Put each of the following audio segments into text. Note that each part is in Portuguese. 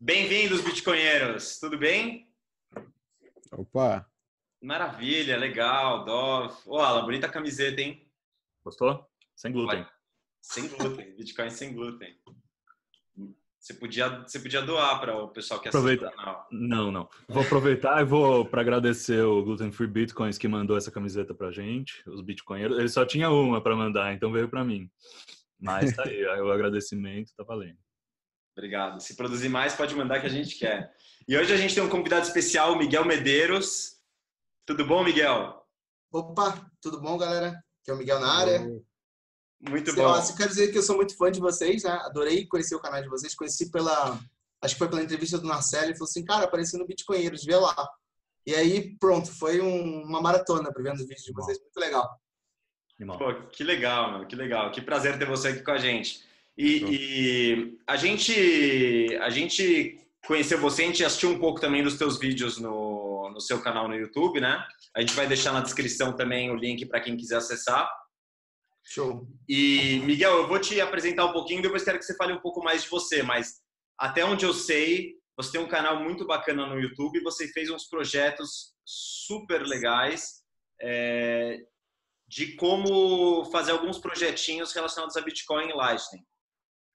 Bem-vindos, bitcoinheiros. Tudo bem? Opa! Maravilha, legal, Dov. Ô, Alan, bonita camiseta, hein? Gostou? Sem glúten. Vai. Sem glúten, Bitcoin sem glúten. Você podia, você podia doar para o pessoal que assiste Aproveita. o canal. Não, não. Vou aproveitar e vou para agradecer o Gluten Free Bitcoins que mandou essa camiseta pra gente, os bitcoinheiros. Ele só tinha uma para mandar, então veio para mim. Mas tá aí, o agradecimento tá valendo. Obrigado. Se produzir mais, pode mandar que a gente quer. E hoje a gente tem um convidado especial, Miguel Medeiros. Tudo bom, Miguel? Opa, tudo bom, galera? Aqui é o Miguel na área. Muito Sei bom. lá, quero dizer que eu sou muito fã de vocês, né? Adorei conhecer o canal de vocês. Conheci pela. Acho que foi pela entrevista do Marcelo. Ele falou assim, cara, apareci no Bitcoinheiros, vê lá. E aí, pronto, foi um- uma maratona para ver os vídeos de vocês. Muito legal. Pô, que legal, meu, que legal. Que prazer ter você aqui com a gente. E, e a gente a gente conheceu você, a gente assistiu um pouco também dos teus vídeos no, no seu canal no YouTube, né? A gente vai deixar na descrição também o link para quem quiser acessar. Show. E, Miguel, eu vou te apresentar um pouquinho, depois quero que você fale um pouco mais de você, mas até onde eu sei, você tem um canal muito bacana no YouTube, você fez uns projetos super legais é, de como fazer alguns projetinhos relacionados a Bitcoin e Lightning.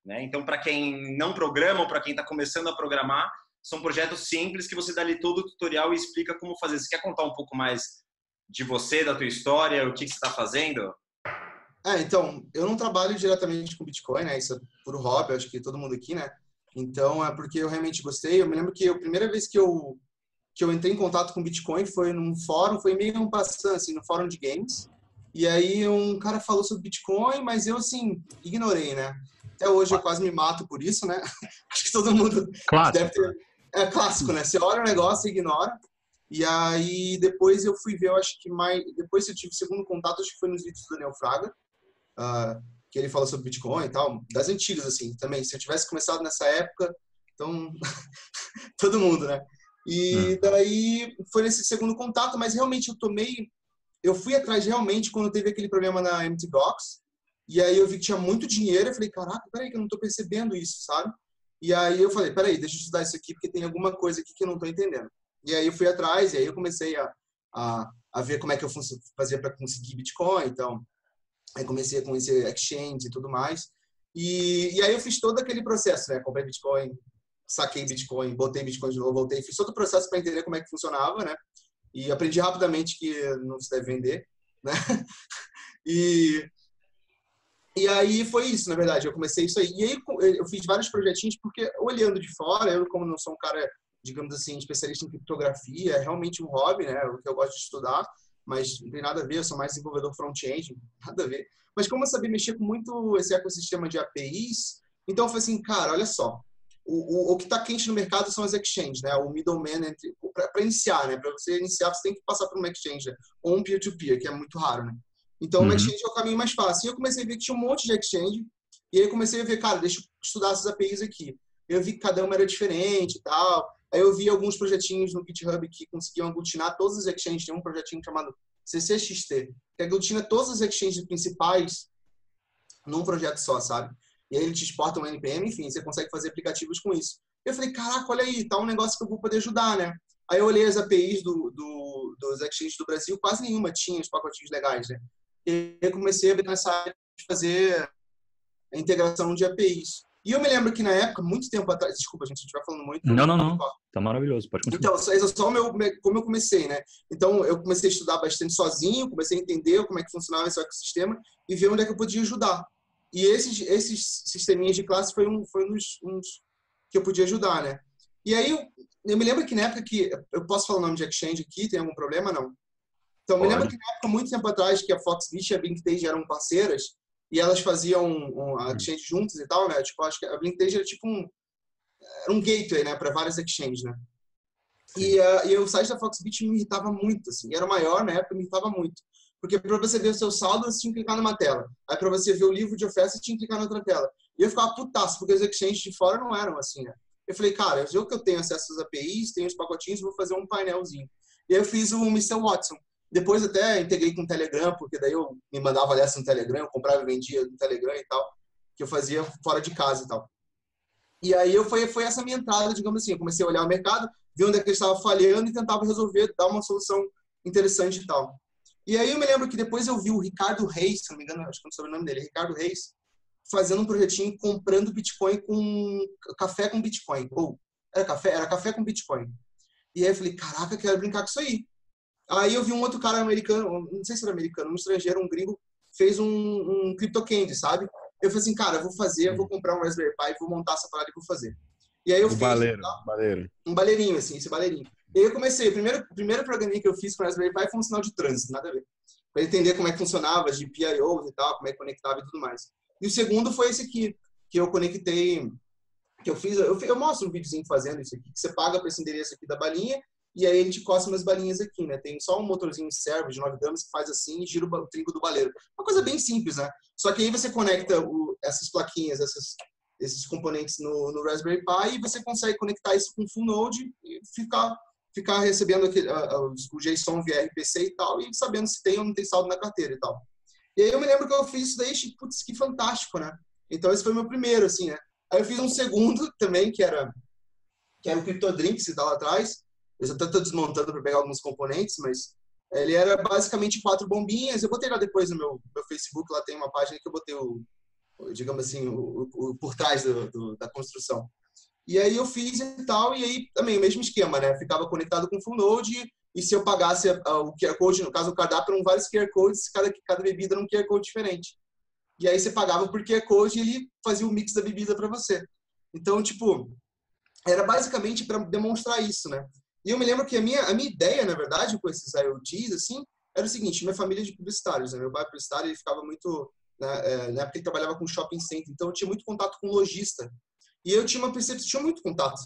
Né? Então, para quem não programa ou para quem está começando a programar, são projetos simples que você dá ali todo o tutorial e explica como fazer. Você quer contar um pouco mais de você, da tua história, o que, que você está fazendo? É, então, eu não trabalho diretamente com Bitcoin, né? Isso é puro hobby, acho que todo mundo aqui, né? Então, é porque eu realmente gostei. Eu me lembro que a primeira vez que eu, que eu entrei em contato com Bitcoin foi num fórum, foi meio um passando, assim, no fórum de games. E aí um cara falou sobre Bitcoin, mas eu, assim, ignorei, né? Até hoje eu quase me mato por isso, né? Acho que todo mundo Clássico. deve ter... É clássico, né? Você olha o negócio e ignora. E aí depois eu fui ver, eu acho que mais... Depois eu tive o segundo contato, acho que foi nos vídeos do Daniel Fraga. ah, que ele fala sobre Bitcoin e tal, das antigas, assim, também. Se eu tivesse começado nessa época, então, todo mundo, né? E daí foi nesse segundo contato, mas realmente eu tomei, eu fui atrás realmente quando teve aquele problema na Empty Box, e aí eu vi que tinha muito dinheiro, eu falei, caraca, peraí que eu não tô percebendo isso, sabe? E aí eu falei, peraí, deixa eu estudar isso aqui, porque tem alguma coisa aqui que eu não tô entendendo. E aí eu fui atrás, e aí eu comecei a, a, a ver como é que eu fazia para conseguir Bitcoin, então, Aí comecei a conhecer exchange e tudo mais. E, e aí eu fiz todo aquele processo, né? Comprei Bitcoin, saquei Bitcoin, botei Bitcoin de novo, voltei. Fiz todo o processo para entender como é que funcionava, né? E aprendi rapidamente que não se deve vender, né? E, e aí foi isso, na verdade. Eu comecei isso aí. E aí eu fiz vários projetinhos, porque olhando de fora, eu como não sou um cara, digamos assim, especialista em criptografia, é realmente um hobby, né? O que eu gosto de estudar mas não tem nada a ver, eu sou mais desenvolvedor front-end, nada a ver. Mas como eu sabia mexer com muito esse ecossistema de APIs, então eu falei assim, cara, olha só, o, o, o que está quente no mercado são as exchanges, né? O middleman entre para iniciar, né? Para você iniciar, você tem que passar por uma exchange né? ou um peer-to-peer, que é muito raro, né? Então, Uhum. uma exchange é o caminho mais fácil. E eu comecei a ver que tinha um monte de exchange, e aí eu comecei a ver, cara, deixa eu estudar essas APIs aqui. Eu vi que cada uma era diferente e tal. Aí eu vi alguns projetinhos no GitHub que conseguiam aglutinar todas as exchanges. Tem um projetinho chamado CCXT, que aglutina todas as exchanges principais num projeto só, sabe? E aí ele te exporta um NPM, enfim, você consegue fazer aplicativos com isso. Eu falei, caraca, olha aí, tá um negócio que eu vou poder ajudar, né? Aí eu olhei as APIs do, do, dos exchanges do Brasil, quase nenhuma tinha os pacotinhos legais, né? E eu comecei a ver nessa área de fazer a integração de APIs. E eu me lembro que na época, muito tempo atrás, desculpa, gente, a gente vai falando muito. Não, não, não. Tá maravilhoso, pode continuar. Então, esse é só o meu, como eu comecei, né? Então, eu comecei a estudar bastante sozinho, comecei a entender como é que funcionava esse ecossistema e ver onde é que eu podia ajudar. E esses, esses sisteminhas de classe foi um, foi dos, uns que eu podia ajudar, né? E aí, eu me lembro que na época que... Eu posso falar o nome de exchange aqui? Tem algum problema? Não. Então, me lembro que na época, muito tempo atrás, que a Foxbit e a Blinktage eram parceiras e elas faziam um, a exchange juntas e tal, né? Tipo, acho que a Blinktage era tipo um... Era um gateway, né? Para várias exchanges, né? E, uh, e o site da Foxbit me irritava muito, assim. Era maior na época, me irritava muito. Porque para você ver o seu saldo, você tinha que clicar numa tela. Aí para você ver o livro de oferta, você tinha que clicar na outra tela. E eu ficava putaço, porque os exchanges de fora não eram assim, né? Eu falei, cara, eu que eu tenho acesso às APIs, tenho os pacotinhos, vou fazer um painelzinho. E aí eu fiz o Mr. Watson. Depois até integrei com o Telegram, porque daí eu me mandava dessa no Telegram, eu comprava e vendia no Telegram e tal, que eu fazia fora de casa e tal. E aí eu foi, foi essa minha entrada, digamos assim. Eu comecei a olhar o mercado, ver onde é que ele estava falhando e tentava resolver, dar uma solução interessante e tal. E aí eu me lembro que depois eu vi o Ricardo Reis, se não me engano, acho que não sei o nome dele, Ricardo Reis, fazendo um projetinho comprando Bitcoin com café com Bitcoin. Ou era café, era café com Bitcoin. E aí eu falei, caraca, quero brincar com isso aí. Aí eu vi um outro cara americano, não sei se era americano, um estrangeiro, um gringo, fez um, um CryptoCandy, sabe? Eu falei assim, cara, vou fazer, vou comprar um Raspberry Pi, vou montar essa parada e vou fazer. E aí eu o fiz baleiro, tá? baleiro. um baleirinho, assim, esse baleirinho. E aí eu comecei, o primeiro, primeiro programinha que eu fiz com o Raspberry Pi foi um sinal de trânsito, nada a ver. Para entender como é que funcionava, de PIOs e tal, como é que conectava e tudo mais. E o segundo foi esse aqui, que eu conectei, que eu fiz, eu, eu mostro um videozinho fazendo isso aqui, que você paga para esse endereço aqui da balinha, e aí ele te costa umas balinhas aqui, né? Tem só um motorzinho servo de 9 gramas que faz assim e gira o trinco do baleiro. Uma coisa bem simples, né? Só que aí você conecta o, essas plaquinhas, essas, esses componentes no, no, Raspberry Pi e você consegue conectar isso com Full Node e ficar, ficar recebendo aquele, o JSON via RPC e tal, e sabendo se tem ou não tem saldo na carteira e tal. E aí eu me lembro que eu fiz isso daí, putz, que fantástico, né? Então esse foi o meu primeiro, assim, né? Aí eu fiz um segundo também, que era, que era o CryptoDrink, que está lá atrás, eu até estou desmontando para pegar alguns componentes, mas ele era basicamente quatro bombinhas. Eu botei lá depois no meu, meu Facebook, lá tem uma página que eu botei o, digamos assim, o, o por trás do, do, da construção. E aí eu fiz e tal, e aí também o mesmo esquema, né? Ficava conectado com o Full Node, e se eu pagasse o QR Code, no caso o cardápio eram vários QR Codes, cada, cada bebida era um QR Code diferente. E aí você pagava por QR Code e ele fazia o mix da bebida para você. Então, tipo, era basicamente para demonstrar isso, né? E eu me lembro que a minha, a minha ideia, na verdade, com esses IoTs, assim, era o seguinte, minha família é de publicitários, né? meu pai é publicitário, ele ficava muito, né, é, na época ele trabalhava com shopping center, então eu tinha muito contato com lojista. E eu tinha uma percepção, tinha muito contato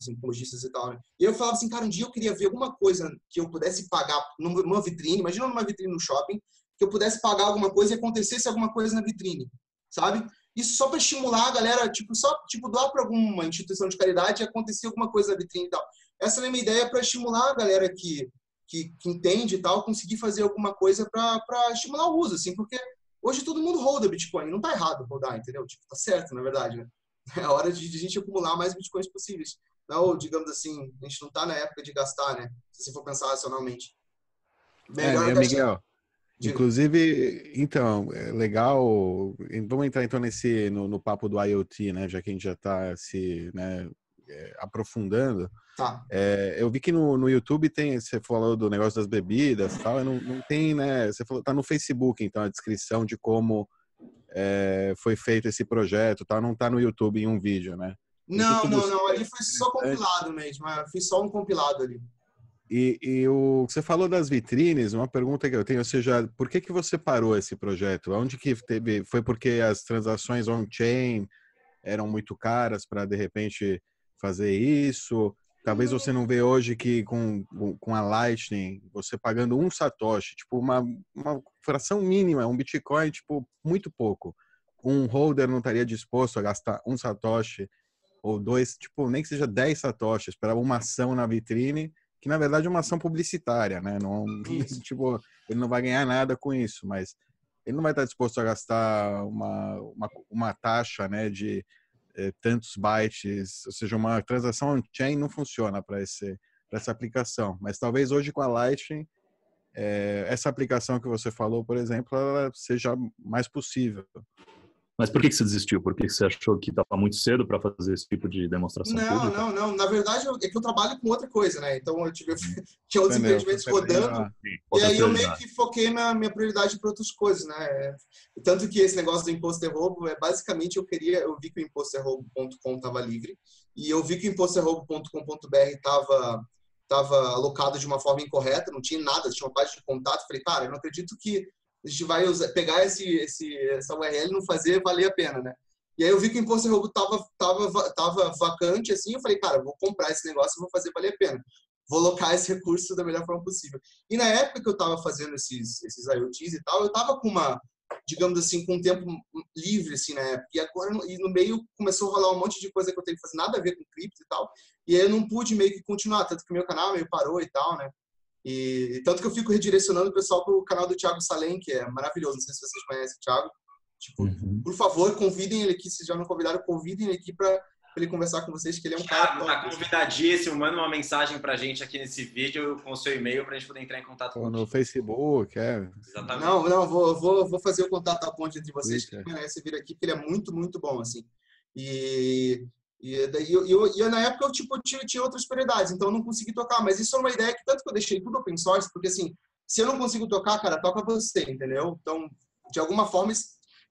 assim, com lojistas e tal, né? E eu falava assim, cara, um dia eu queria ver alguma coisa que eu pudesse pagar numa vitrine, imagina numa vitrine no shopping, que eu pudesse pagar alguma coisa e acontecesse alguma coisa na vitrine, sabe? Isso só para estimular a galera, tipo, só tipo doar para alguma instituição de caridade e acontecer alguma coisa na vitrine e tal. Essa é a minha ideia para estimular a galera que, que, que, entende e tal, conseguir fazer alguma coisa para estimular o uso, assim, porque hoje todo mundo roda Bitcoin, não tá errado rodar, entendeu? Tipo, tá certo, na verdade, né? É hora de, de a gente acumular mais Bitcoins possíveis. Não, digamos assim, a gente não tá na época de gastar, né? Se você for pensar racionalmente. Melhor é, Miguel, Inclusive, então, é legal. Vamos entrar então nesse no, no, papo do IoT, né? Já que a gente já está se né, é, aprofundando. Tá. É, eu vi que no, no YouTube tem, você falou do negócio das bebidas e tal, não, não tem, né? Você falou, tá no Facebook, então, a descrição de como é, foi feito esse projeto, tá? Não tá no YouTube em um vídeo, né? Não, não, não. Ali foi só compilado mesmo. Eu fiz só um compilado ali. E, e, o você falou das vitrines, uma pergunta que eu tenho, ou seja, por que que você parou esse projeto? Onde que teve? Foi porque as transações on-chain eram muito caras para de repente fazer isso? Talvez você não vê hoje que com, com a Lightning, você pagando um satoshi, tipo uma, uma fração mínima, um Bitcoin, tipo, muito pouco. Um holder não estaria disposto a gastar um satoshi ou dois, tipo, nem que seja 10 satoshis para uma ação na vitrine que na verdade é uma ação publicitária, né? Não, tipo, ele não vai ganhar nada com isso, mas ele não vai estar disposto a gastar uma, uma, uma taxa, né, de eh, tantos bytes, ou seja, uma transação on-chain não funciona para essa aplicação, mas talvez hoje com a Lightning eh, essa aplicação que você falou, por exemplo, ela seja mais possível. Mas por que, que você desistiu? Por que, que você achou que estava muito cedo para fazer esse tipo de demonstração não, pública? Não, não, Na verdade, é que eu trabalho com outra coisa, né? Então, eu tive, tinha outros empreendimentos rodando. e aí eu meio que foquei na minha prioridade para outras coisas, né? Tanto que esse negócio do imposto é roubo, é basicamente eu queria, eu vi que o imposterroubo.com estava livre e eu vi que o imposterroubo.com.br estava estava alocado de uma forma incorreta, não tinha nada, tinha uma página de contato. Falei, cara, eu não acredito que a gente vai usar, pegar esse, esse, essa URL e não fazer valer a pena, né? E aí eu vi que o Imposto Roubo tava, tava, tava vacante, assim, eu falei, cara, vou comprar esse negócio e vou fazer valer a pena. Vou alocar esse recurso da melhor forma possível. E na época que eu estava fazendo esses, esses IoTs e tal, eu estava com uma, digamos assim, com um tempo livre, assim, na época. E agora, e no meio, começou a rolar um monte de coisa que eu tenho que fazer, nada a ver com cripto e tal. E aí eu não pude meio que continuar, tanto que meu canal meio parou e tal, né? E tanto que eu fico redirecionando o pessoal para o canal do Thiago Salem, que é maravilhoso. Não sei se vocês conhecem o Thiago. Tipo, uhum. por favor, convidem ele aqui. Se já não convidaram, convidem ele aqui para para ele conversar com vocês, que ele é um cara. Thiago, tá convidadíssimo. Manda uma mensagem pra gente aqui nesse vídeo com o seu e-mail pra gente poder entrar em contato com No Facebook, é. Exatamente. Não, não, vou, vou, vou fazer o contato a ponte entre vocês, que merece vir aqui, porque ele é muito, muito bom, assim. E, e, daí, eu, eu, na época eu tipo, tinha, tinha outras prioridades, então eu não consegui tocar. Mas isso é uma ideia que tanto que eu deixei tudo open source, porque assim, se eu não consigo tocar, cara, toca você, entendeu? Então, de alguma forma,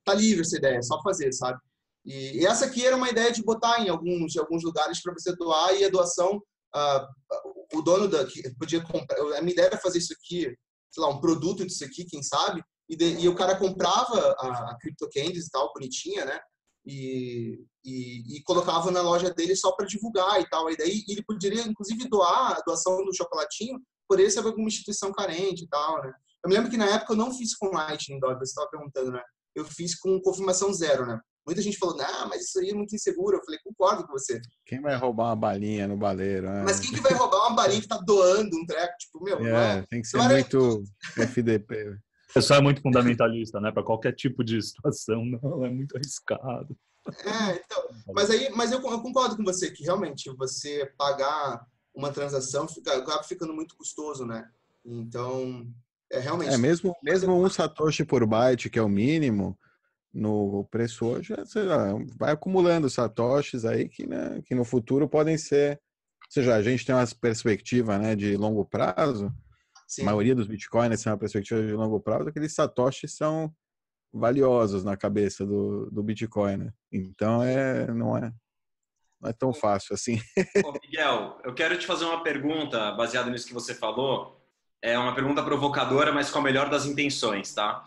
tá livre essa ideia, é só fazer, sabe? E, e essa aqui era uma ideia de botar em alguns, em alguns lugares para você doar e a doação, uh, o dono da que podia comprar. A minha ideia era fazer isso aqui, sei lá, um produto disso aqui, quem sabe, e, de, e o cara comprava a, a Crypto Candies e tal, bonitinha, né? E, e, e, colocava na loja dele só para divulgar e tal. E daí ele poderia, inclusive, doar a doação do chocolatinho por esse alguma instituição carente e tal, né? Eu me lembro que na época eu não fiz com Lightning Dog, você estava perguntando, né? Eu fiz com confirmação zero, né? Muita gente falou, não, mas isso aí é muito inseguro. Eu falei, concordo com você. Quem vai roubar uma balinha no baleiro? Né? Mas quem que vai roubar uma balinha que tá doando um treco? Tipo, meu, é, é, tem que ser muito FDP. O pessoal é muito fundamentalista, né? Para qualquer tipo de situação, não, é muito arriscado. É, então, mas aí, mas eu, eu concordo com você que realmente você pagar uma transação fica, acaba ficando muito custoso, né? Então, é realmente. É mesmo, mesmo um satoshi por byte, que é o mínimo, no preço hoje, lá, vai acumulando satoshis aí que, né, que no futuro podem ser, ou seja, a gente tem uma perspectiva né, de longo prazo, Sim. a maioria dos bitcoins tem uma perspectiva de longo prazo, aqueles satoshis são valiosos na cabeça do, do Bitcoin, né? Então é, não é, não é tão fácil assim. Ô, Miguel, eu quero te fazer uma pergunta baseada nisso que você falou. É uma pergunta provocadora, mas com a melhor das intenções, tá?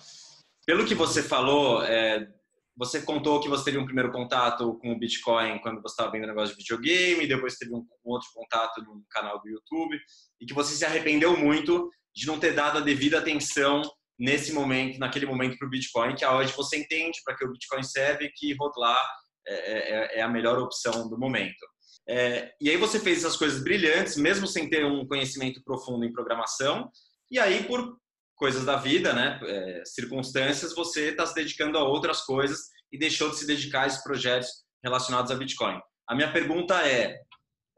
Pelo que você falou, é, você contou que você teve um primeiro contato com o Bitcoin quando você estava vendo negócio de videogame, depois teve um, um outro contato no canal do YouTube, e que você se arrependeu muito de não ter dado a devida atenção nesse momento, naquele momento para o Bitcoin, que hoje você entende para que o Bitcoin serve, que rolar é, é, é a melhor opção do momento. É, e aí você fez essas coisas brilhantes, mesmo sem ter um conhecimento profundo em programação, e aí por coisas da vida, né, é, circunstâncias, você está se dedicando a outras coisas e deixou de se dedicar a esses projetos relacionados a Bitcoin. A minha pergunta é,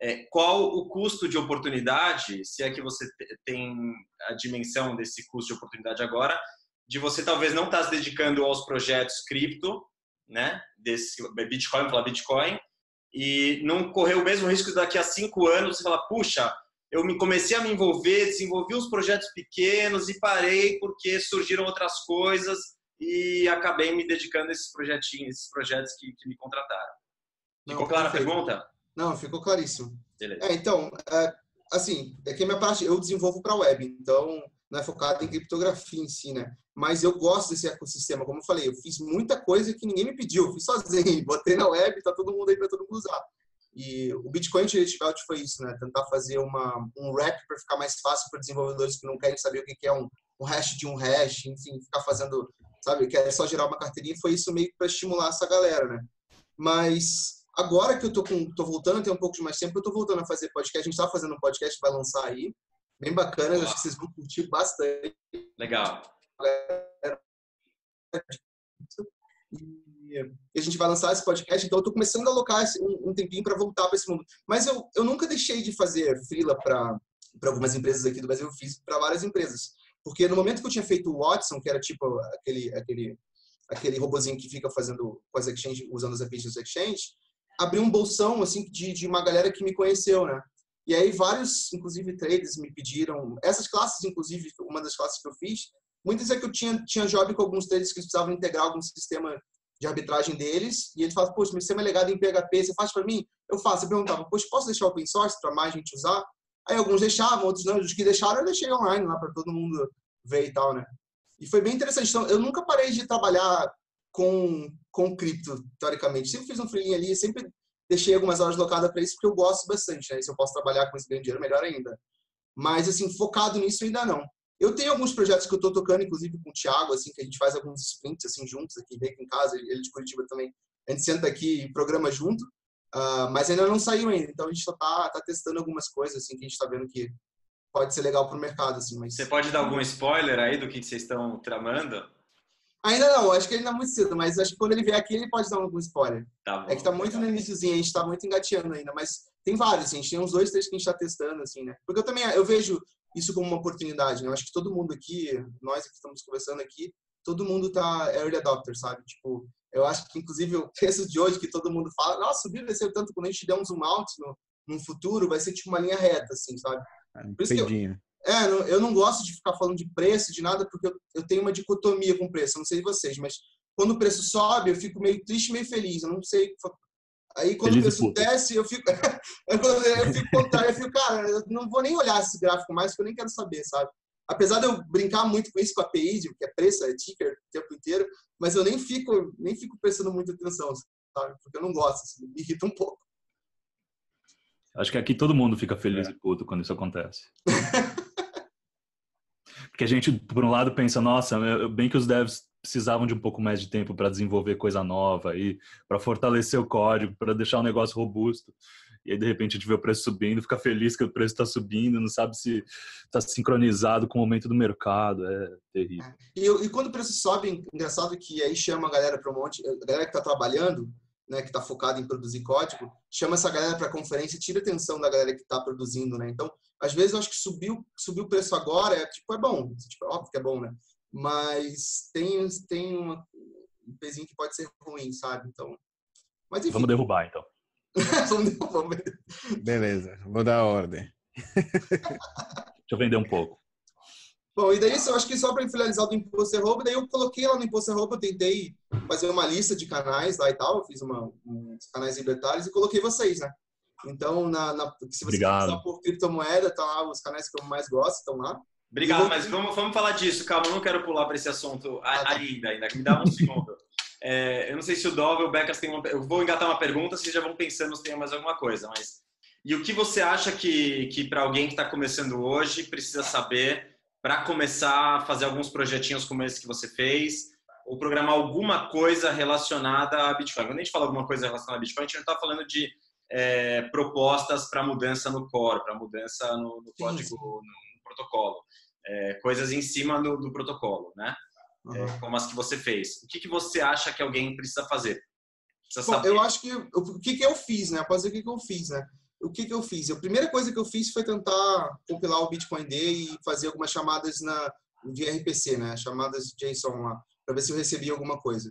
é, qual o custo de oportunidade, se é que você tem a dimensão desse custo de oportunidade agora, de você talvez não estar tá se dedicando aos projetos cripto, né, desse Bitcoin, falar Bitcoin, e não correr o mesmo risco daqui a cinco anos você falar, puxa, eu me comecei a me envolver, desenvolvi uns projetos pequenos e parei porque surgiram outras coisas e acabei me dedicando a esses projetinhos, esses projetos que, que me contrataram. Ficou não, clara a pergunta? Não, ficou claríssimo. É, então, é, assim, é que a minha parte eu desenvolvo para web, então não é focado em criptografia em si, né? Mas eu gosto desse ecossistema, como eu falei, eu fiz muita coisa que ninguém me pediu, eu fiz sozinho, botei na web, tá todo mundo aí para todo mundo usar. E o Bitcoin Utility Belt foi isso, né? Tentar fazer uma, um wrap para ficar mais fácil para desenvolvedores que não querem saber o que é um, um hash de um hash, enfim, ficar fazendo, sabe, que é só gerar uma carteirinha. Foi isso meio para estimular essa galera, né? Mas agora que eu tô, com, tô voltando, tem um pouco de mais tempo, eu tô voltando a fazer podcast. A gente tá fazendo um podcast, vai lançar aí. Bem bacana, acho que vocês vão curtir bastante. Legal. E a gente vai lançar esse podcast, então eu estou começando a alocar um, tempinho para voltar para esse mundo. Mas eu, eu nunca deixei de fazer freela para algumas empresas aqui do Brasil, eu fiz para várias empresas. Porque no momento que eu tinha feito o Watson, que era tipo aquele, aquele, aquele robozinho que fica fazendo com as exchange, usando as APIs dos exchange, abri um bolsão assim de, de uma galera que me conheceu, né? E aí vários, inclusive traders, me pediram essas classes, inclusive uma das classes que eu fiz, muitas é que eu tinha tinha job com alguns traders que precisavam integrar algum sistema de arbitragem deles, e ele fala, poxa, mas você é legado em PHP, você faz para mim? Eu faço. Eu perguntava, poxa, posso deixar open source para mais gente usar? Aí alguns deixavam, outros não. Os que deixaram, eu deixei online lá para todo mundo ver e tal, né? E foi bem interessante. Então, eu nunca parei de trabalhar com, com cripto, teoricamente. Sempre fiz um freelinho ali, sempre deixei algumas horas locadas para isso, porque eu gosto bastante, né? E se eu posso trabalhar com esse grande dinheiro, melhor ainda. Mas, assim, focado nisso ainda não. Eu tenho alguns projetos que eu estou tocando, inclusive com o Thiago, assim, que a gente faz alguns sprints assim juntos aqui, vem aqui em casa, ele de Curitiba também. A gente senta aqui e programa junto, uh, mas ainda não saiu ainda. Então a gente só tá, tá testando algumas coisas assim que a gente está vendo que pode ser legal para o mercado, assim. Mas... Você pode dar algum spoiler aí do que vocês estão tramando? Ainda não, acho que ainda é muito cedo, mas acho que quando ele vier aqui ele pode dar algum spoiler. Tá bom, É que tá muito no iníciozinho, a gente tá muito engateando ainda, mas tem vários, assim, a gente tem uns dois, três que a gente tá testando, assim, né? Porque eu também, eu vejo isso como uma oportunidade, né? Eu acho que todo mundo aqui, nós que estamos conversando aqui, todo mundo tá early adopter, sabe? Tipo, eu acho que, inclusive, o preço de hoje que todo mundo fala, nossa, subiu, desceu tanto, quando a gente der um zoom out no, no futuro, vai ser tipo uma linha reta, assim, sabe? Um Por isso que eu-. É, eu não gosto de ficar falando de preço, de nada, porque eu, tenho uma dicotomia com preço. Não sei vocês, mas quando o preço sobe, eu fico meio triste, meio feliz. Eu não sei. Aí quando Feliz o preço desce, eu fico. eu, fico contrário, eu fico, cara, eu não vou nem olhar esse gráfico mais, porque eu nem quero saber, sabe? Apesar de eu brincar muito com isso com a API, que é preço, é ticker o tempo inteiro, mas eu nem fico, nem fico prestando muita atenção, sabe? Porque eu não gosto, assim, me irrita um pouco. Acho que aqui todo mundo fica feliz e puto quando isso acontece. Porque a gente, por um lado, pensa, nossa, bem que os devs precisavam de um pouco mais de tempo para desenvolver coisa nova e para fortalecer o código, para deixar o negócio robusto. E aí, de repente, a gente vê o preço subindo, fica feliz que o preço está subindo, não sabe se está sincronizado com o momento do mercado. É terrível. E, e quando o preço sobe, engraçado que aí chama a galera para um monte, a galera que está trabalhando, né, que está focada em produzir código, chama essa galera para conferência, e tira a atenção da galera que está produzindo, né? Então, às vezes eu acho que subiu, subiu o preço agora, é tipo é bom, tipo, é óbvio que é bom, né? Mas tem tem uma, um pezinho que pode ser ruim, sabe? Então, mas enfim, Vamos derrubar, então. vamos, vamos Beleza, vou dar a ordem. Deixa eu vender um pouco. Bom, e daí eu acho que só para finalizar do Imposter Roubo, daí eu coloquei lá no Imposter Roubo, eu tentei fazer uma lista de canais lá e tal, eu fiz uma, uns canais libertários e coloquei vocês, né? Então, na, na- se você Obrigado. quiser por criptomoeda, tá lá os canais que eu mais gosto, estão lá. Obrigado, vou- mas vamos, vamos falar disso. Calma, eu não quero pular para esse assunto Ah, tá. ainda, ainda. Me dá um segundo. É, eu não sei se o Dove ou o Becas tem uma. Eu vou engatar uma pergunta, vocês já vão pensando se tem mais alguma coisa, mas. E o que você acha que, que para alguém que está começando hoje precisa saber para começar a fazer alguns projetinhos como esse que você fez, ou programar alguma coisa relacionada a Bitcoin? Quando a gente fala alguma coisa relacionada a Bitcoin, a gente não está falando de é, propostas para mudança no core, para mudança no, no código, sim. no, no protocolo. É, coisas em cima do, do protocolo, né? É, como as que você fez. O que, que você acha que alguém precisa fazer? Precisa Bom, eu acho que o que que eu fiz, né? Posso dizer o que que eu fiz, né? O que que eu fiz? A primeira coisa que eu fiz foi tentar compilar o Bitcoin D e fazer algumas chamadas na via RPC, né? Chamadas JSON lá, para ver se eu recebia alguma coisa.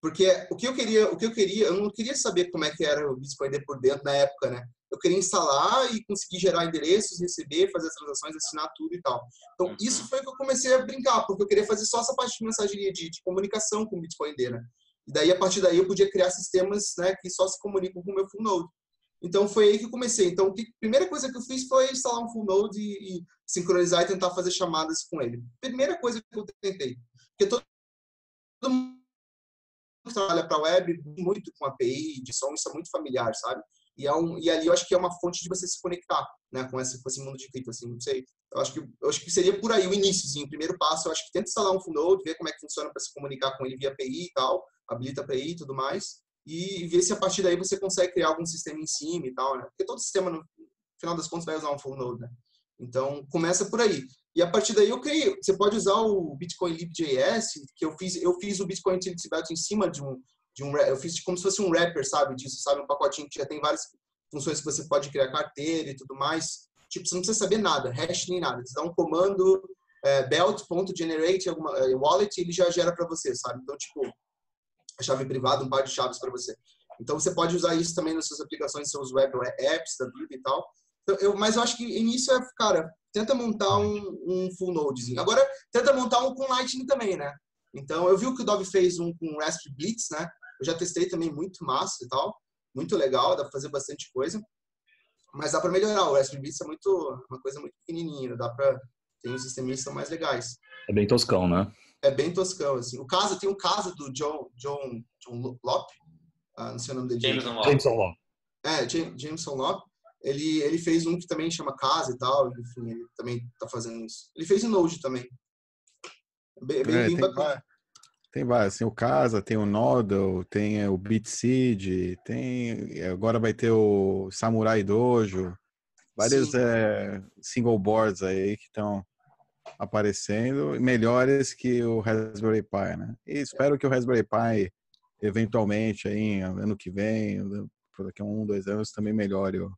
Porque o que eu queria, o que eu queria, eu não queria saber como é que era o Bitcoin D por dentro na época, né? Eu queria instalar e conseguir gerar endereços, receber, fazer as transações, assinar tudo e tal. Então, Uhum. isso foi que eu comecei a brincar, porque eu queria fazer só essa parte de mensageria, de, de comunicação com o Bitcoin D, né? E daí, a partir daí, eu podia criar sistemas né, que só se comunicam com o meu full node. Então, foi aí que eu comecei. Então, a primeira coisa que eu fiz foi instalar um full node e, e sincronizar e tentar fazer chamadas com ele. Primeira coisa que eu tentei. Porque todo, mundo que trabalha para web, muito com API, de som, isso é muito familiar, sabe? E, é um, e ali eu acho que é uma fonte de você se conectar né, com, esse, com esse mundo de cripto, assim, não sei. Eu acho, que, eu acho que seria por aí o iníciozinho, o primeiro passo. Eu acho que tenta instalar um full node, ver como é que funciona para se comunicar com ele via API e tal, habilita API e tudo mais, e ver se a partir daí você consegue criar algum sistema em cima e tal, né? Porque todo sistema, no final das contas, vai usar um full node, né? Então, começa por aí. E a partir daí eu criei, você pode usar o Bitcoin Lib.js, que eu fiz, eu fiz o Bitcoin Utility Belt em cima de um, de um, eu fiz como se fosse um wrapper, sabe, disso, sabe, um pacotinho que já tem várias funções que você pode criar carteira e tudo mais. Tipo, você não precisa saber nada, hash nem nada. Você dá um comando é, belt.generate alguma é, wallet e ele já gera para você, sabe? Então, tipo, a chave privada, um par de chaves para você. Então, você pode usar isso também nas suas aplicações, seus web apps da vida e tal. Então, eu, mas eu acho que início é, cara, tenta montar um, um full nodezinho. Agora, tenta montar um com Lightning também, né? Então, eu vi o que o Dove fez um com Raspberry Blitz, né? Eu já testei também muito massa e tal. Muito legal, dá para fazer bastante coisa. Mas dá para melhorar. O Raspberry Blitz é muito, uma coisa muito pequenininha. Dá para tem uns sistemas que são mais legais. É bem toscão, né? É bem toscão, assim. O caso, tem o caso do John, John, John Lop. Ah, não sei o nome dele. Jameson Law. Jameson Law. É, Jam- Jameson Lop. Ele, ele fez um que também chama Casa e tal. Enfim, ele também tá fazendo isso. Ele fez o Node também. Bem, bem, É, bem tem, bacana. tem vários, tem o Casa, tem o Nodal, tem é, o BitSeed, tem agora vai ter o Samurai Dojo, vários é, single boards aí que estão aparecendo, melhores que o Raspberry Pi, né? E espero que o Raspberry Pi, eventualmente, aí, ano que vem, daqui a um, dois anos, também melhore o,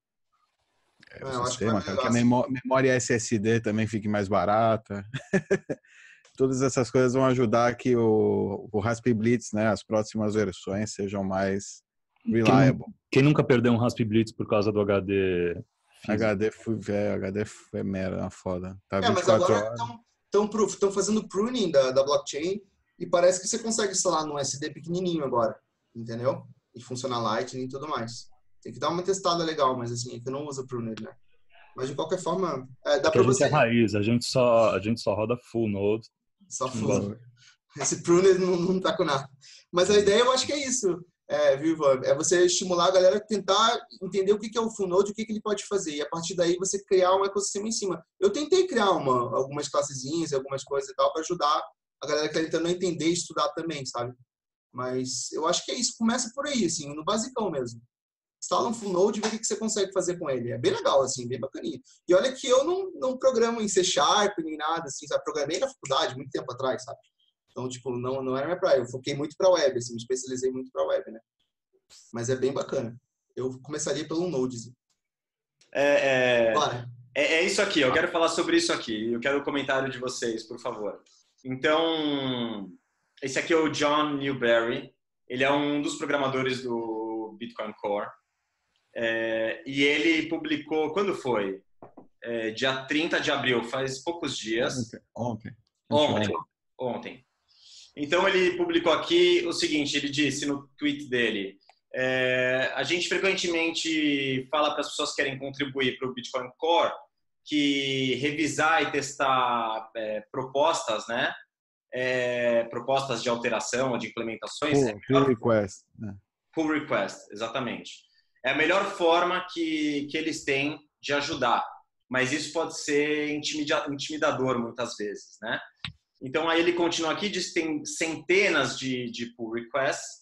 é, o sistema, que, que a memória SSD também fique mais barata. Todas essas coisas vão ajudar que o, o Raspberry Blitz, né, as próximas versões sejam mais reliable. Quem, quem nunca perdeu um Raspberry Blitz por causa do HD HD fui velho, HD é merda, foda. Tá é, mas agora estão fazendo pruning da, da blockchain e parece que você consegue instalar num SD pequenininho agora, entendeu? E funcionar Lightning e tudo mais. Tem que dar uma testada legal, mas assim, é que eu não uso pruning, né? Mas de qualquer forma, é, dá para você. A gente é raiz, a gente só a gente só roda full node. Só full. Esse pruner não, não tá com nada. Mas a ideia eu acho que é isso. É, viu, É você estimular a galera a tentar entender o que é o full node, o que ele pode fazer. E a partir daí você criar um ecossistema em cima. Eu tentei criar uma, algumas classezinhas, algumas coisas e tal, para ajudar a galera que está tentando entender e estudar também, sabe? Mas eu acho que é isso. Começa por aí, assim, no basicão mesmo. Instala um full node e vê o que você consegue fazer com ele. É bem legal, assim, bem bacaninha. E olha que eu não, não programo em C Sharp nem nada, assim, sabe? Programei na faculdade muito tempo atrás, sabe? Então, tipo, não, não era minha praia. Eu foquei muito para web, assim, me especializei muito para web, né? Mas é bem bacana. Eu começaria pelo Node. É, é, é, é, isso aqui. Eu quero falar sobre isso aqui. Eu quero o comentário de vocês, por favor. Então, esse aqui é o John Newberry. Ele é um dos programadores do Bitcoin Core. É, e ele publicou, quando foi? É, dia 30 de abril, faz poucos dias. Ontem. Ontem. Ontem. Então ele publicou aqui o seguinte, ele disse no tweet dele, é, a gente frequentemente fala para as pessoas que querem contribuir para o Bitcoin Core que revisar e testar é, propostas, né? É, propostas de alteração ou de implementações. Pull, é pull request. Né? Pull request, exatamente. É a melhor forma que, que eles têm de ajudar. Mas isso pode ser intimidador muitas vezes, né? Então, aí ele continua aqui, diz que tem centenas de, de pull requests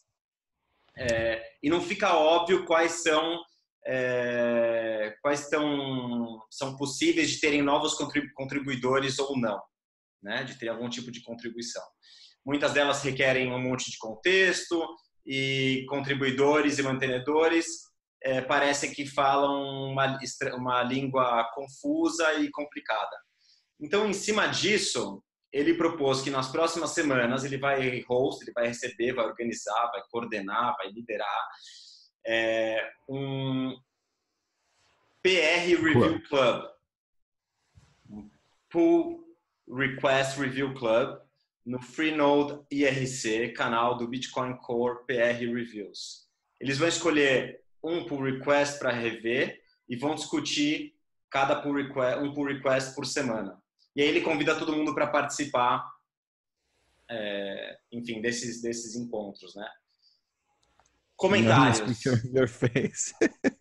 é, e não fica óbvio quais são é, quais estão, são possíveis de terem novos contribuidores ou não, né? de ter algum tipo de contribuição. Muitas delas requerem um monte de contexto e contribuidores e mantenedores é, parecem que falam uma, uma língua confusa e complicada. Então, em cima disso, ele propôs que nas próximas semanas ele vai host, ele vai receber, vai organizar, vai coordenar, vai liderar é, um PR Review Club, um Pull Request Review Club no Freenode IRC, canal do Bitcoin Core PR Reviews. Eles vão escolher um pull request para rever e vão discutir cada pull request, um pull request por semana. E aí ele convida todo mundo para participar, é, enfim, desses, desses encontros, né? Comentários. Your face.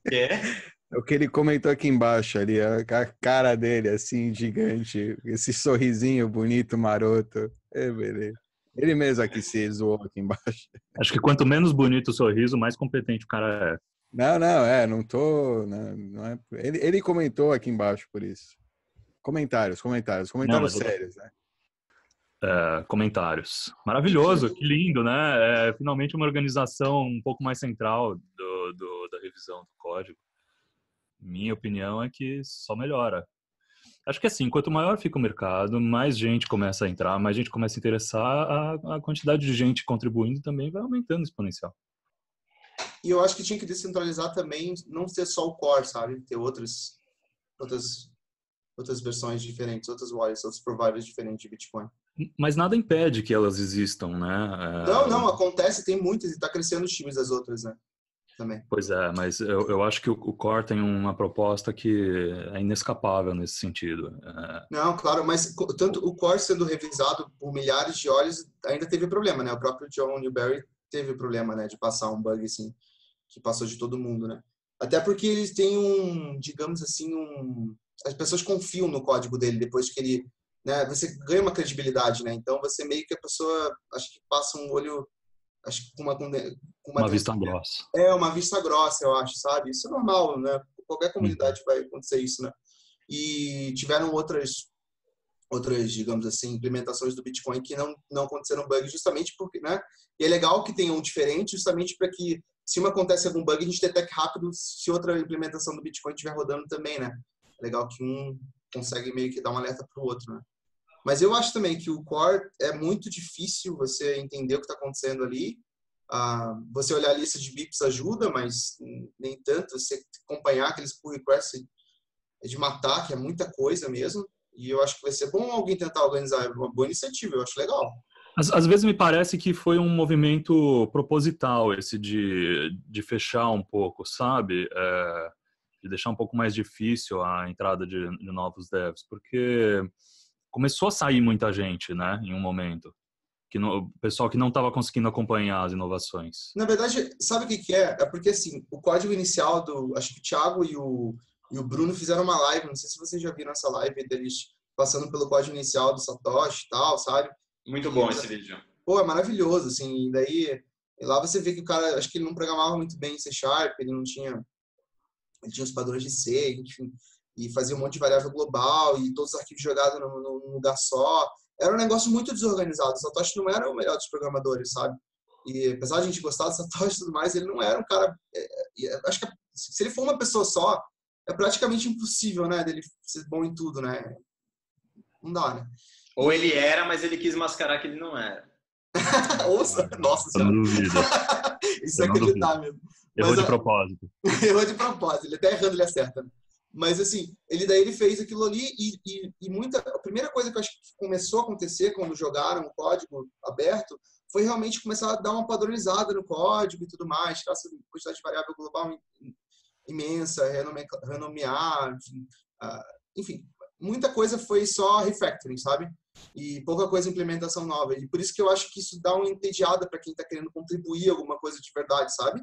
Que? O que ele comentou aqui embaixo ali, a cara dele assim, gigante, esse sorrisinho bonito, maroto. É, beleza. Ele mesmo aqui se zoou aqui embaixo. Acho que quanto menos bonito o sorriso, mais competente o cara é. Não, não, é, não tô. Não, não é, ele, ele comentou aqui embaixo por isso. Comentários, comentários, comentários Não, sérios, né? É, comentários. Maravilhoso, que lindo, né? É finalmente uma organização um pouco mais central do, do, da revisão do código. Minha opinião é que só melhora. Acho que assim, quanto maior fica o mercado, mais gente começa a entrar, mais gente começa a interessar, a, a quantidade de gente contribuindo também vai aumentando exponencial. E eu acho que tinha que descentralizar também, não ser só o core, sabe? Ter outras, outras outras versões diferentes, outras wallets, outros providers diferentes de Bitcoin. Mas nada impede que elas existam, né? É... Não, não, acontece, tem muitas e está crescendo os times das outras, né? Também. Pois é, mas eu, eu acho que o, o Core tem uma proposta que é inescapável nesse sentido. É... Não, claro, mas tanto o Core sendo revisado por milhares de olhos ainda teve problema, né? O próprio John Newberry teve problema, né? De passar um bug assim, que passou de todo mundo, né? Até porque eles têm um, digamos assim, um as pessoas confiam no código dele depois que ele, né, você ganha uma credibilidade, né? Então você meio que a pessoa acho que passa um olho acho que com uma com uma, uma vista grossa. É, uma vista grossa, eu acho, sabe? Isso é normal, né? Qualquer comunidade uhum. vai acontecer isso, né? E tiveram outras outras, digamos assim, implementações do Bitcoin que não, não aconteceram bug justamente porque, né? E é legal que tenham um diferente justamente para que se uma acontece algum bug, a gente detecte rápido se outra implementação do Bitcoin estiver rodando também, né? É legal que um consegue meio que dar um alerta para o outro, né? Mas eu acho também que o core é muito difícil você entender o que está acontecendo ali. Ah, você olhar a lista de bips ajuda, mas nem tanto. Você acompanhar aqueles pull requests é de matar, que é muita coisa mesmo. E eu acho que vai ser bom alguém tentar organizar uma boa iniciativa, eu acho legal. Às, às, vezes me parece que foi um movimento proposital esse de, de fechar um pouco, sabe? É, de deixar um pouco mais difícil a entrada de, de, novos devs, porque começou a sair muita gente, né, em um momento. Que no, o pessoal que não estava conseguindo acompanhar as inovações. Na verdade, sabe o que, que é? É porque, assim, o código inicial do... Acho que o Thiago e o, e o Bruno fizeram uma live, não sei se vocês já viram essa live deles passando pelo código inicial do Satoshi e tal, sabe? Muito bom esse vídeo. Pô, é maravilhoso, assim, e daí lá você vê que o cara, acho que ele não programava muito bem em C Sharp, ele não tinha, ele tinha os padrões de C, enfim, e fazia um monte de variável global e todos os arquivos jogados num, lugar só. Era um negócio muito desorganizado. O Satoshi não era o melhor dos programadores, sabe? E apesar de a gente gostar do Satoshi e tudo mais, ele não era um cara. É, é, acho que se ele for uma pessoa só, é praticamente impossível, né, dele ser bom em tudo, né? Não dá, né? Ou ele era, mas ele quis mascarar que ele não era. Ouça, nossa senhora. Isso é acreditar mesmo. Errou mas, de propósito. Errou de propósito. Ele até errando, ele acerta. Mas assim, ele daí ele fez aquilo ali e, e, e, muita. A primeira coisa que eu acho que começou a acontecer quando jogaram o código aberto foi realmente começar a dar uma padronizada no código e tudo mais, tirar essa quantidade de variável global imensa, renomear, enfim, uh, enfim, muita coisa foi só refactoring, sabe? E pouca coisa implementação nova. E por isso que eu acho que isso dá uma entediada para quem está querendo contribuir alguma coisa de verdade, sabe?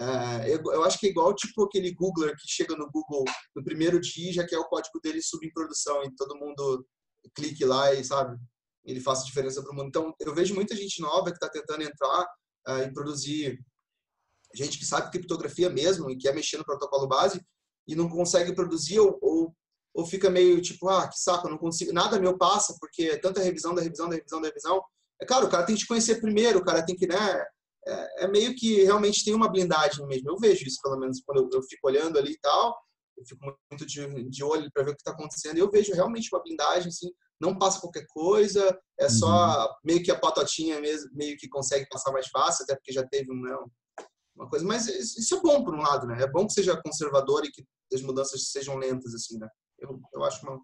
É, eu, eu, acho que é igual tipo aquele Googler que chega no Google no primeiro dia já quer o código dele sub em produção e todo mundo clique lá e sabe ele faça diferença para o mundo. Então eu vejo muita gente nova que está tentando entrar uh, e produzir gente que sabe criptografia mesmo e quer mexer no protocolo base e não consegue produzir ou, ou, ou fica meio tipo, ah, que saco, não consigo, nada meu passa porque é tanta revisão da revisão da revisão da revisão. É claro, o cara tem que te conhecer primeiro, o cara tem que, né, é, é meio que realmente tem uma blindagem mesmo. Eu vejo isso, pelo menos, quando eu, eu fico olhando ali e tal, eu fico muito de, de olho para ver o que está acontecendo e eu vejo realmente uma blindagem, assim, não passa qualquer coisa, é só uhum. meio que a patotinha mesmo, meio que consegue passar mais fácil, até porque já teve um, não, uma coisa. Mas isso é bom por um lado, né? É bom que seja conservador e que as mudanças sejam lentas, assim, né? Eu, eu acho uma.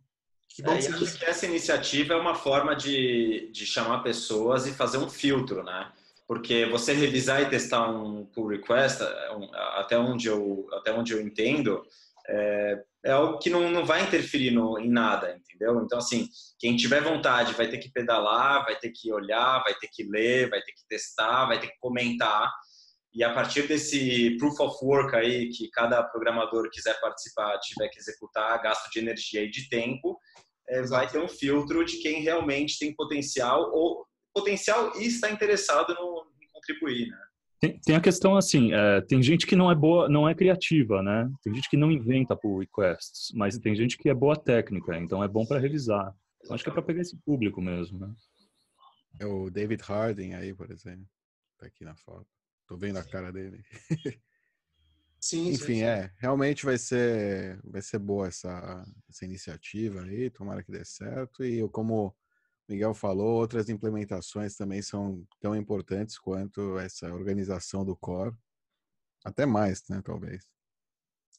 Que bom é, que, acho que essa iniciativa é uma forma de, de chamar pessoas e fazer um filtro, né? Porque você revisar e testar um pull request, é até onde eu, até onde eu entendo, é, é algo que não, não vai interferir no, em nada, entendeu? Então, assim, quem tiver vontade vai ter que pedalar, vai ter que olhar, vai ter que ler, vai ter que testar, vai ter que comentar. E a partir desse proof of work aí, que cada programador quiser participar, tiver que executar, gasto de energia e de tempo, é, vai ter um filtro de quem realmente tem potencial ou potencial e está interessado no, em contribuir, né? Tem, tem, a questão assim, é, tem gente que não é boa, não é criativa, né? Tem gente que não inventa pull requests, mas tem gente que é boa técnica, então é bom para revisar. Então, acho que é para pegar esse público mesmo, né? É o David Harding aí, por exemplo, tá aqui na foto. Tô vendo a cara dele. Sim, Enfim, sim, sim. é, realmente vai ser, vai ser boa essa, essa iniciativa aí, tomara que dê certo. E eu, como Miguel falou, outras implementações também são tão importantes quanto essa organização do core. Até mais, né, talvez.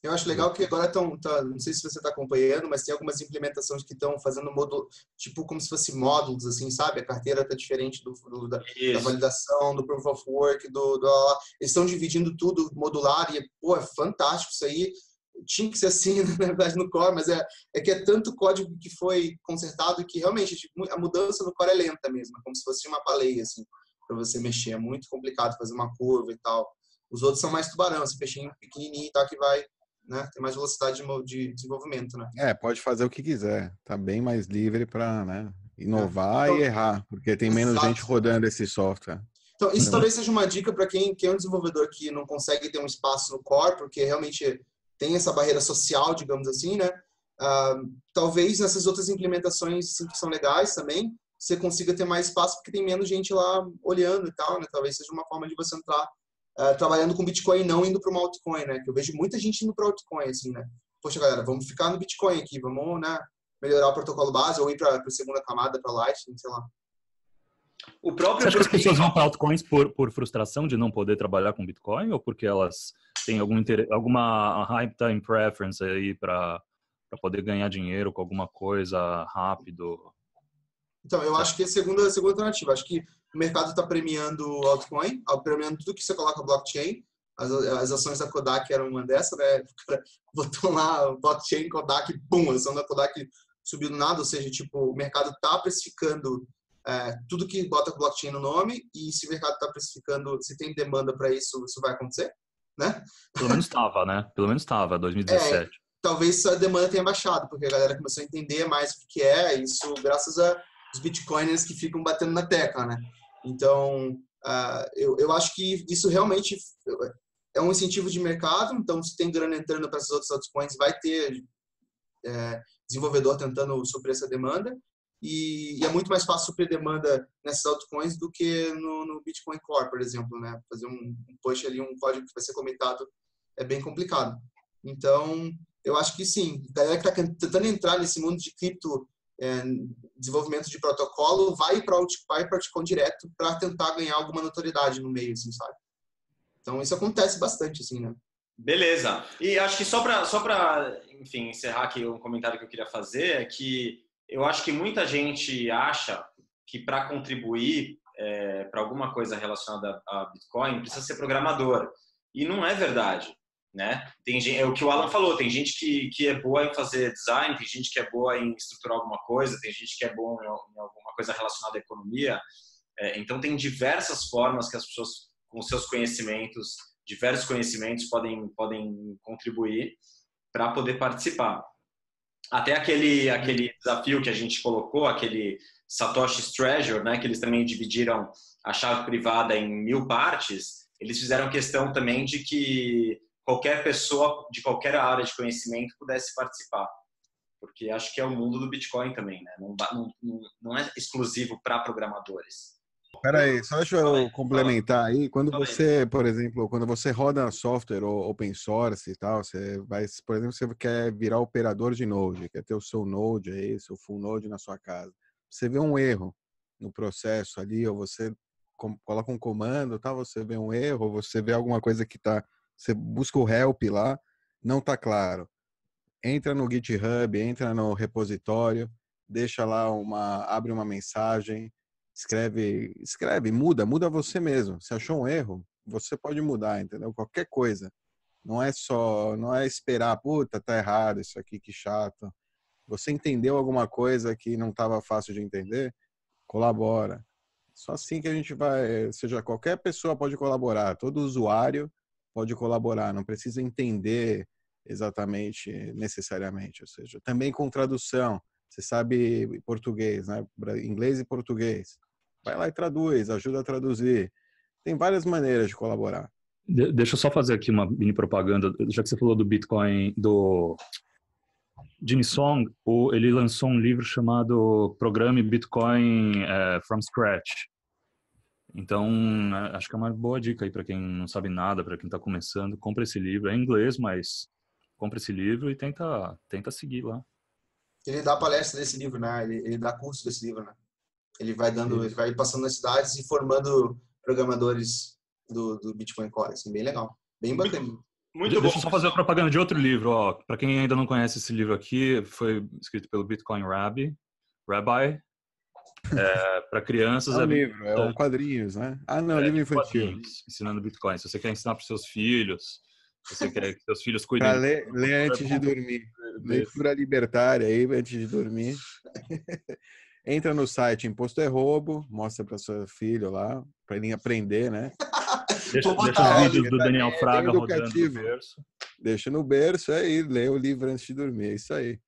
Eu acho legal que agora estão, tá, não sei se você está acompanhando, mas tem algumas implementações que estão fazendo módulo, tipo como se fosse módulos, assim, sabe? A carteira está diferente do, do da, da, validação, do proof of work, do, do eles estão dividindo tudo modular e pô, é fantástico isso aí. Tinha que ser assim, na verdade, no core, mas é, é que é tanto código que foi consertado que realmente tipo, a mudança no core é lenta mesmo, é como se fosse uma baleia, assim, para você mexer. É muito complicado fazer uma curva e tal. Os outros são mais tubarão, esse peixinho pequenininho e tal, que vai né? Tem mais velocidade de, desenvolvimento, né? É, pode fazer o que quiser. Tá bem mais livre para né, inovar é. então, e errar, porque tem menos exato. gente rodando esse software. Então, isso talvez seja uma dica para quem, quem é um desenvolvedor que não consegue ter um espaço no core, porque realmente tem essa barreira social, digamos assim, né? uh, talvez nessas outras implementações assim, que são legais também, você consiga ter mais espaço porque tem menos gente lá olhando e tal, né? Talvez seja uma forma de você entrar uh, trabalhando com Bitcoin e não indo para uma altcoin, né? Que eu vejo muita gente indo para altcoin, assim, né? Poxa, galera, vamos ficar no Bitcoin aqui, vamos, né? Melhorar o protocolo base ou ir para a segunda camada, para Lightning, sei lá. O próprio Você acha que as pessoas vão para altcoins por, por frustração de não poder trabalhar com Bitcoin ou porque elas têm algum interesse, alguma high time preference aí para poder ganhar dinheiro com alguma coisa rápido? Então, eu acho que é a segunda, a segunda alternativa. Acho que o mercado está premiando altcoin, premiando tudo que você coloca blockchain. As, as ações da Kodak eram uma dessas, né? O cara botou lá blockchain, Kodak, pum, a ação da Kodak subiu do nada. Ou seja, tipo, o mercado está precificando é, tudo que bota blockchain no nome e se o mercado está precificando, se tem demanda para isso, isso vai acontecer, né? Pelo menos estava, né? Pelo menos estava, 2017. É, talvez a demanda tenha baixado, porque a galera começou a entender mais o que é, isso graças a os bitcoiners que ficam batendo na tecla, né? Então, uh, eu, eu acho que isso realmente é um incentivo de mercado. Então, se tem grana entrando para essas outras altcoins, vai ter é, desenvolvedor tentando suprir essa demanda. E, e, é muito mais fácil suprir demanda nessas altcoins do que no, no Bitcoin Core, por exemplo, né? Fazer um, um push ali, um código que vai ser comentado é bem complicado. Então, eu acho que sim, a galera que está tentando entrar nesse mundo de cripto é, desenvolvimento de protocolo vai para vai para o direto para tentar ganhar alguma notoriedade no meio, assim, sabe? Então isso acontece bastante, assim, né? Beleza. E acho que só para só enfim encerrar aqui um comentário que eu queria fazer é que eu acho que muita gente acha que para contribuir é, para alguma coisa relacionada a Bitcoin precisa ser programador e não é verdade né? Tem gente, é o que o Alan falou, tem gente que, que é boa em fazer design, tem gente que é boa em estruturar alguma coisa, tem gente que é boa em, alguma coisa relacionada à economia. É, então tem diversas formas que as pessoas com seus conhecimentos, diversos conhecimentos podem podem contribuir para poder participar. Até aquele aquele desafio que a gente colocou, aquele Satoshi's Treasure, né, que eles também dividiram a chave privada em mil partes, eles fizeram questão também de que qualquer pessoa de qualquer área de conhecimento pudesse participar. Porque acho que é o mundo do Bitcoin também, né? Não, não, não é exclusivo para programadores. Peraí, só deixa eu complementar aí. Quando você, por exemplo, quando você roda software ou open source e tal, você vai, por exemplo, você quer virar operador de Node, quer ter o seu Node aí, seu full Node na sua casa. Você vê um erro no processo ali, ou você coloca um comando, tal, você vê um erro, ou você vê alguma coisa que está você busca o help lá, não está claro. Entra no GitHub, entra no repositório, deixa lá uma, abre uma mensagem, escreve, escreve, muda, muda você mesmo. Se achou um erro, você pode mudar, entendeu? Qualquer coisa. Não é só, não é esperar, puta, tá errado isso aqui, que chato. Você entendeu alguma coisa que não estava fácil de entender? Colabora. Só assim que a gente vai, seja, qualquer pessoa pode colaborar, todo usuário pode colaborar, não precisa entender exatamente, necessariamente. Ou seja, também com tradução. Você sabe português, né? Inglês e português. Vai lá e traduz, ajuda a traduzir. Tem várias maneiras de colaborar. De deixa eu só fazer aqui uma mini propaganda, já que você falou do Bitcoin, do Jimmy Song, ele lançou um livro chamado Programe Bitcoin uh, from Scratch. Então, né, acho que é uma boa dica aí para quem não sabe nada, para quem está começando, compra esse livro. É em inglês, mas compra esse livro e tenta, tenta seguir lá. Ele dá palestra desse livro, né? Ele, ele dá curso desse livro, né? Ele vai dando, ele vai passando nas cidades e formando programadores do, do Bitcoin Core, assim, bem legal, bem bacana. Muito, Deixa bom. eu só fazer a propaganda de outro livro, ó. Para quem ainda não conhece esse livro aqui, foi escrito pelo Bitcoin Rabbi, Rabbi é, para crianças é, é um livro, é um quadrinhos, né? Ah, não, é, livro infantil. Ensinando Bitcoin. Se você quer ensinar para seus filhos, se você quer que seus filhos cuidem. Para ler, ler antes de dormir. Leitura libertária aí antes de dormir. Entra no site Imposto é Roubo, mostra para seu filho lá, para ele aprender, né? Deixa, deixa os vídeos do Daniel Fraga rodando no berço. Deixa no berço aí, lê o livro antes de dormir, é isso aí.